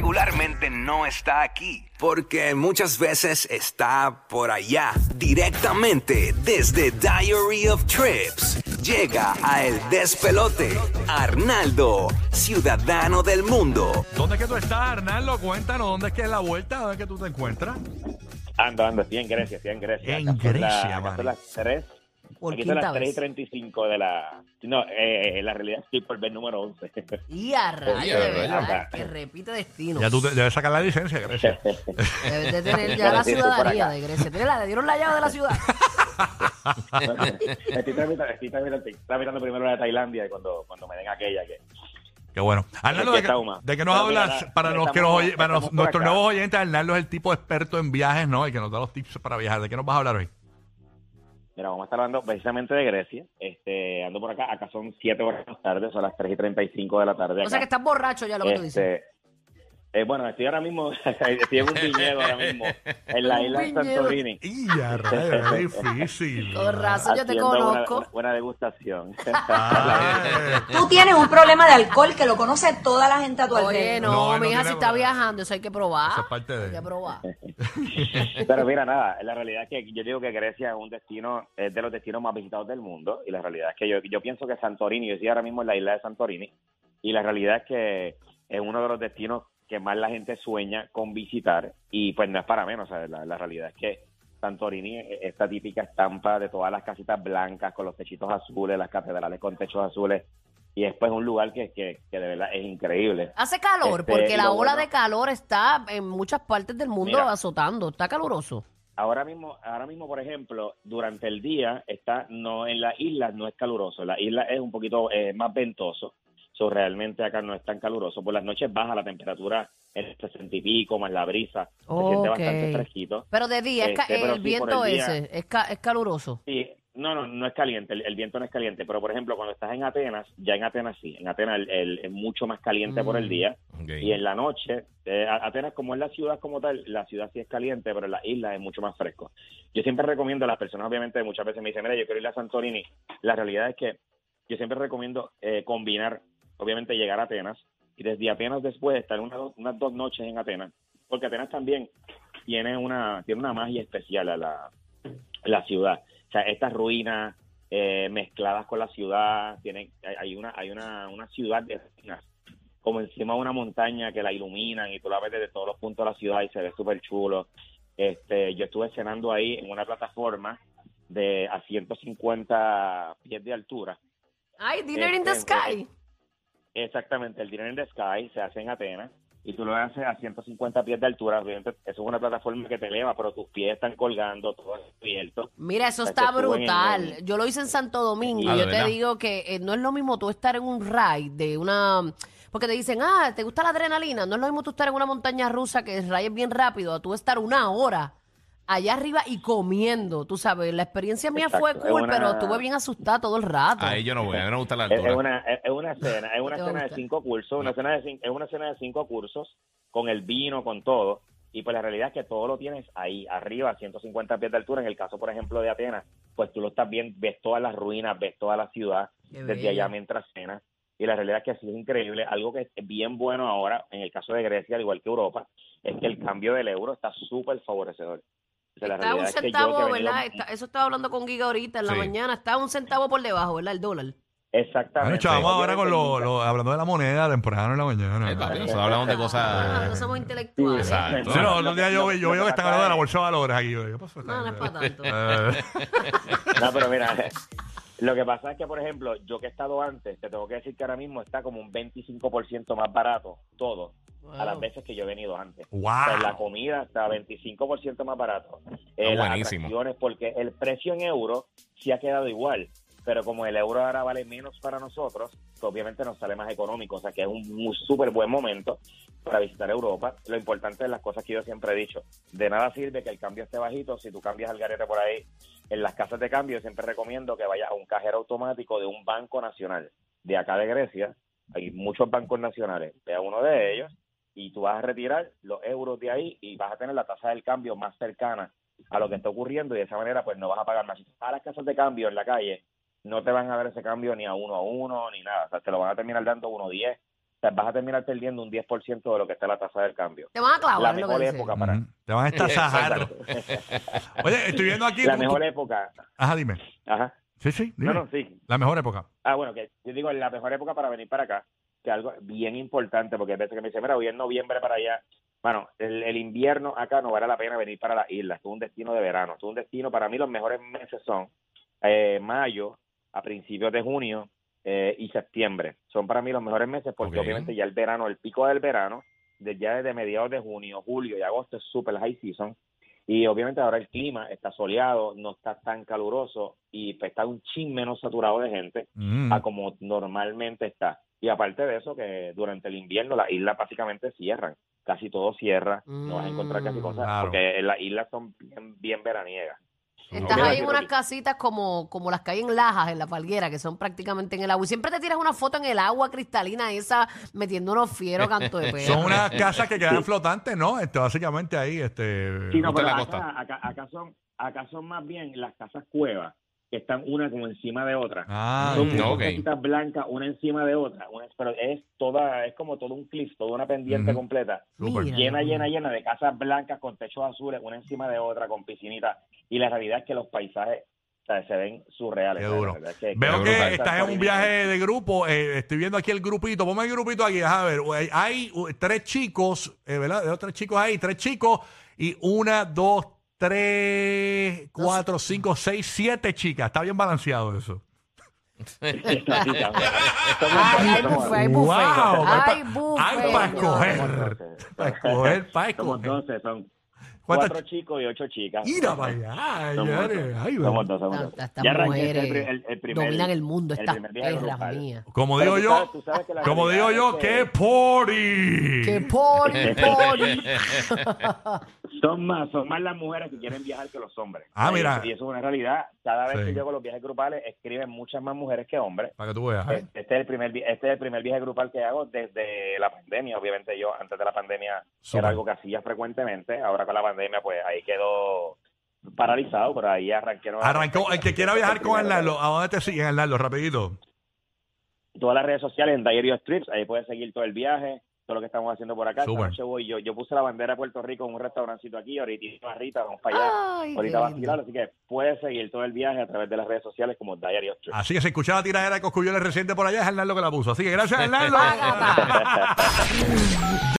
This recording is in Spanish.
regularmente no está aquí, porque muchas veces está por allá, directamente desde Diary of Trips. Llega a El Despelote, Arnaldo, ciudadano del mundo. ¿Dónde es que tú estás, Arnaldo? Cuéntanos, ¿dónde es que es la vuelta? ¿Dónde es que tú te encuentras? Ando, ando, estoy en Grecia, estoy en Grecia. En Acá son Grecia, la- acá mano. son las 3. Por Aquí son las 3 y vez. 35 de la... No, eh, la realidad estoy por ver número 11. Y a rayos, de ¿verdad? que repite destino. Ya tú te- debes sacar la licencia, Grecia. Debes de tener ya la sí, por ciudadanía acá. de Grecia. ¿Tienes la- ¿Le dieron la llave de la ciudad? estoy, tramitando, estoy tramitando- estoy tramitando primero la de Tailandia y cuando, cuando me den aquella que... Qué bueno. Arnaldo, ¿de qué, de qué nos Pero mira, hablas? nada, Para, los que estamos- nos oye- para estamos por nuestros acá. nuevos oyentes, Arnaldo es el tipo experto en viajes, ¿no? Y que nos da los tips para viajar. ¿De qué nos vas a hablar hoy? Mira, vamos a estar hablando precisamente de Grecia. Este, ando por acá. Acá son 7 horas más tarde, son las 3 y 35 de la tarde. O sea que estás borracho ya lo que tú dices. Eh, bueno, estoy ahora mismo, estoy en un viñedo ahora mismo, en la isla de. Santorini. Y ya, rayos, es difícil. Con razón yo te conozco. Buena degustación. Ay, Tú tienes un problema de alcohol que lo conoce toda la gente a tu Oye, alrededor. no, No, mi hija, si está viajando, eso hay que probar. Eso es parte de Hay que probar. Pero mira, nada, la realidad es que yo digo que Grecia es un destino, es de los destinos más visitados del mundo. Y la realidad es que yo, yo pienso que Santorini, yo estoy ahora mismo en la isla de Santorini, y la realidad es que es uno de los destinos que más la gente sueña con visitar. Y pues no es para menos. La, la realidad es que Santorini, es esta típica estampa de todas las casitas blancas con los techitos azules, las catedrales con techos azules. Y es pues un lugar que, que, que de verdad es increíble. Hace calor, Este, porque la ola bueno- de calor está en muchas partes del mundo Mira. azotando. Está caluroso. Ahora mismo, ahora mismo, por ejemplo, durante el día está no en la isla no es caluroso, la isla es un poquito eh, más ventoso, so, realmente acá no es tan caluroso. Por las noches baja la temperatura en 60 y pico, más la brisa, se siente bastante fresquito. Pero de día, es ca- Este, pero el sí, viento el día- ese es, ca- es caluroso. Sí, no, no, no es caliente, el, el viento no es caliente, pero por ejemplo, cuando estás en Atenas, ya en Atenas sí, en Atenas el- el- es mucho más caliente por Mm. el día, ok. y en la noche, eh, Atenas como es la ciudad como tal, la ciudad sí es caliente, pero la isla es mucho más fresco. Yo siempre recomiendo a las personas, obviamente muchas veces me dicen, mira, yo quiero ir a Santorini. La realidad es que yo siempre recomiendo eh, combinar, obviamente llegar a Atenas y desde Atenas después estar una, unas dos noches en Atenas, porque Atenas también tiene una, tiene una magia especial a la, la ciudad. O sea, estas ruinas eh, mezcladas con la ciudad, tienen, hay, una, hay una, una ciudad de ruinas como encima de una montaña que la iluminan y tú la ves desde todos los puntos de la ciudad y se ve súper chulo. Este, yo estuve cenando ahí en una plataforma de a 150 pies de altura. Ay, Dinner in the Este, Sky. Exactamente, el Dinner in the Sky se hace en Atenas y tú lo haces a 150 pies de altura. Obviamente, eso es una plataforma que te eleva, pero tus pies están colgando, todo abierto. Mira, eso está brutal. Yo lo hice en Santo Domingo Ah, y ¿de yo te digo que eh, no es lo mismo tú estar en un ride de una... Porque te dicen, ah, ¿te gusta la adrenalina? No es lo mismo tú estar en una montaña rusa que el ride es bien rápido a tú estar una hora allá arriba y comiendo, tú sabes. La experiencia mía fue es cool, una- pero estuve bien asustada todo el rato. Ahí yo no voy, a mí no me gusta la Es, es altura. una, es, es una cena, es una Te va a cena de gustar. cinco cursos, una cena de cin- es una cena de cinco cursos con el vino, con todo. Y pues la realidad es que todo lo tienes ahí, arriba, a 150 pies de altura. En el caso, por ejemplo, de Atenas, pues tú lo estás viendo, ves todas las ruinas, ves toda la ciudad Qué desde bello. allá mientras cenas. Y la realidad es que sí es increíble. Algo que es bien bueno ahora, en el caso de Grecia, al igual que Europa, es que el cambio del euro está súper favorecedor. O sea, la Está un realidad es que centavo, he venido- ¿verdad? Está- eso estaba hablando con Giga ahorita en la Sí. mañana. Está un centavo por debajo, ¿verdad? El dólar. Exactamente. Bueno, chavos, ahora con lo, lo- hablando de la moneda temprano en la mañana. Eh, papi, nosotros hablamos de Ah, cosas. no somos intelectuales. Exacto. Sí, no, que- días yo, yo veo que están hablando de la bolsa de valores aquí. Yo, ¿Qué pasó? No, no es para tanto. Eh, No, pero mira, lo que pasa es que, por ejemplo, yo que he estado antes, te tengo que decir que ahora mismo está como un 25% más barato todo a las veces que yo he venido antes. Wow. O sea, la comida está 25% más barato. Eh, Ah, las buenísimo. atracciones, porque el precio en euro sí ha quedado igual, pero como el euro ahora vale menos para nosotros, pues obviamente nos sale más económico. O sea que es un súper buen momento para visitar Europa. Lo importante es las cosas que yo siempre he dicho. De nada sirve que el cambio esté bajito si tú cambias el garete por ahí. En las casas de cambio siempre recomiendo que vayas a un cajero automático de un banco nacional de acá de Grecia. Hay muchos bancos nacionales. Ve a uno de ellos y tú vas a retirar los euros de ahí y vas a tener la tasa del cambio más cercana a lo que está ocurriendo y de esa manera pues no vas a pagar más. A las casas de cambio en la calle, no te van a dar ese cambio ni a uno a uno ni nada. O sea, te lo van a terminar dando uno diez o sea, vas a terminar perdiendo un 10% de lo que está la tasa del cambio. Te van a La clavar lo mejor época para... Te van a estasajar. Oye, estoy viendo aquí. La tú- mejor tú- época... Ajá, dime. Ajá. Sí, sí, dime. No, no, sí. La mejor época. Ah, bueno, que yo digo la mejor época para venir para acá, que algo bien importante, porque hay veces que me dicen, mira, voy en noviembre para allá. Bueno, el, el invierno acá no vale la pena venir para las islas, es un destino de verano, es un destino, para mí los mejores meses son eh, mayo, a principios de junio eh, y septiembre. Son para mí los mejores meses porque obviamente ya el verano, el pico del verano, de, ya desde mediados de junio, julio y agosto es super high season. Y obviamente ahora el clima está soleado, no está tan caluroso y pues, está un chin menos saturado de gente Mm. a como normalmente está. Y aparte de eso, que durante el invierno las islas básicamente cierran. Casi todo cierra. No vas a encontrar casi Mm. cosas Claro. porque las islas son bien, bien veraniegas. Estás ahí en unas casitas como, como las que hay en Lajas, en la Palguera, que son prácticamente en el agua. Y siempre te tiras una foto en el agua cristalina esa, metiendo unos fieros canto de perro. Son unas casas que quedan flotantes, ¿no? Este, básicamente ahí, este. Sí, no, pero la acá, costa. acá, acá son, acá son más bien las casas cuevas, que están una como encima de otra. Ah, son Mm, muchas ok. casitas blancas, una encima de otra. Una, pero es toda, es como todo un cliff, toda una pendiente completa. llena, llena, llena de casas blancas con techos azules, una encima de otra, con piscinitas. Y la realidad es que los paisajes o sea, se ven surreales. Qué duro. Es que- Veo que estás en un viaje de grupo. eh, estoy viendo aquí el grupito. Ponme el grupito aquí. A ver, hay, hay, uh, tres chicos, eh, ¿verdad? Veo tres chicos ahí, tres chicos. Y una, dos, tres, cuatro, cinco, seis, siete chicas. Está bien balanceado eso. Ay, hay buffet, hay buffet. Wow, buffet. hay para escoger. Para escoger, para escoger. 12, son ¿Cuántas cuatro chicos y ocho chicas. Mira para allá. Somos dos. eres- ay, Somos va. dos, somos dos. Estas- estas Ya arranqué mujeres el, el- el primer, dominan el mundo, estas perras mías. Como digo yo, que como digo yo, que- ¡qué party! ¡Qué poli, poli! Son más, son más las mujeres que quieren viajar que los hombres. Ah, mira. Y eso es una realidad. Cada vez Sí. que yo hago los viajes grupales, escriben muchas más mujeres que hombres. Para que tú veas. ¿eh? Este es el primer este es el primer viaje grupal que hago desde la pandemia. Obviamente yo antes de la pandemia era algo que hacía frecuentemente. Ahora con la pandemia pues ahí quedó paralizado, pero ahí arranqué. Arrancó, el que quiera viajar con Arnaldo, ¿a dónde te siguen, Arnaldo? Rapidito. Todas las redes sociales en Diary of Trips, ahí puedes seguir todo el viaje, todo lo que estamos haciendo por acá. Noche voy, yo, yo puse la bandera de Puerto Rico en un restaurancito aquí, ahorita Rita, vamos para allá. Ay, ahorita va a vacilar, así que puedes seguir todo el viaje a través de las redes sociales como Diary of. Así que se escuchaba tiradera de Coscuyoles reciente por allá, es Arnaldo que la puso. Así que gracias, Arnaldo. Págata.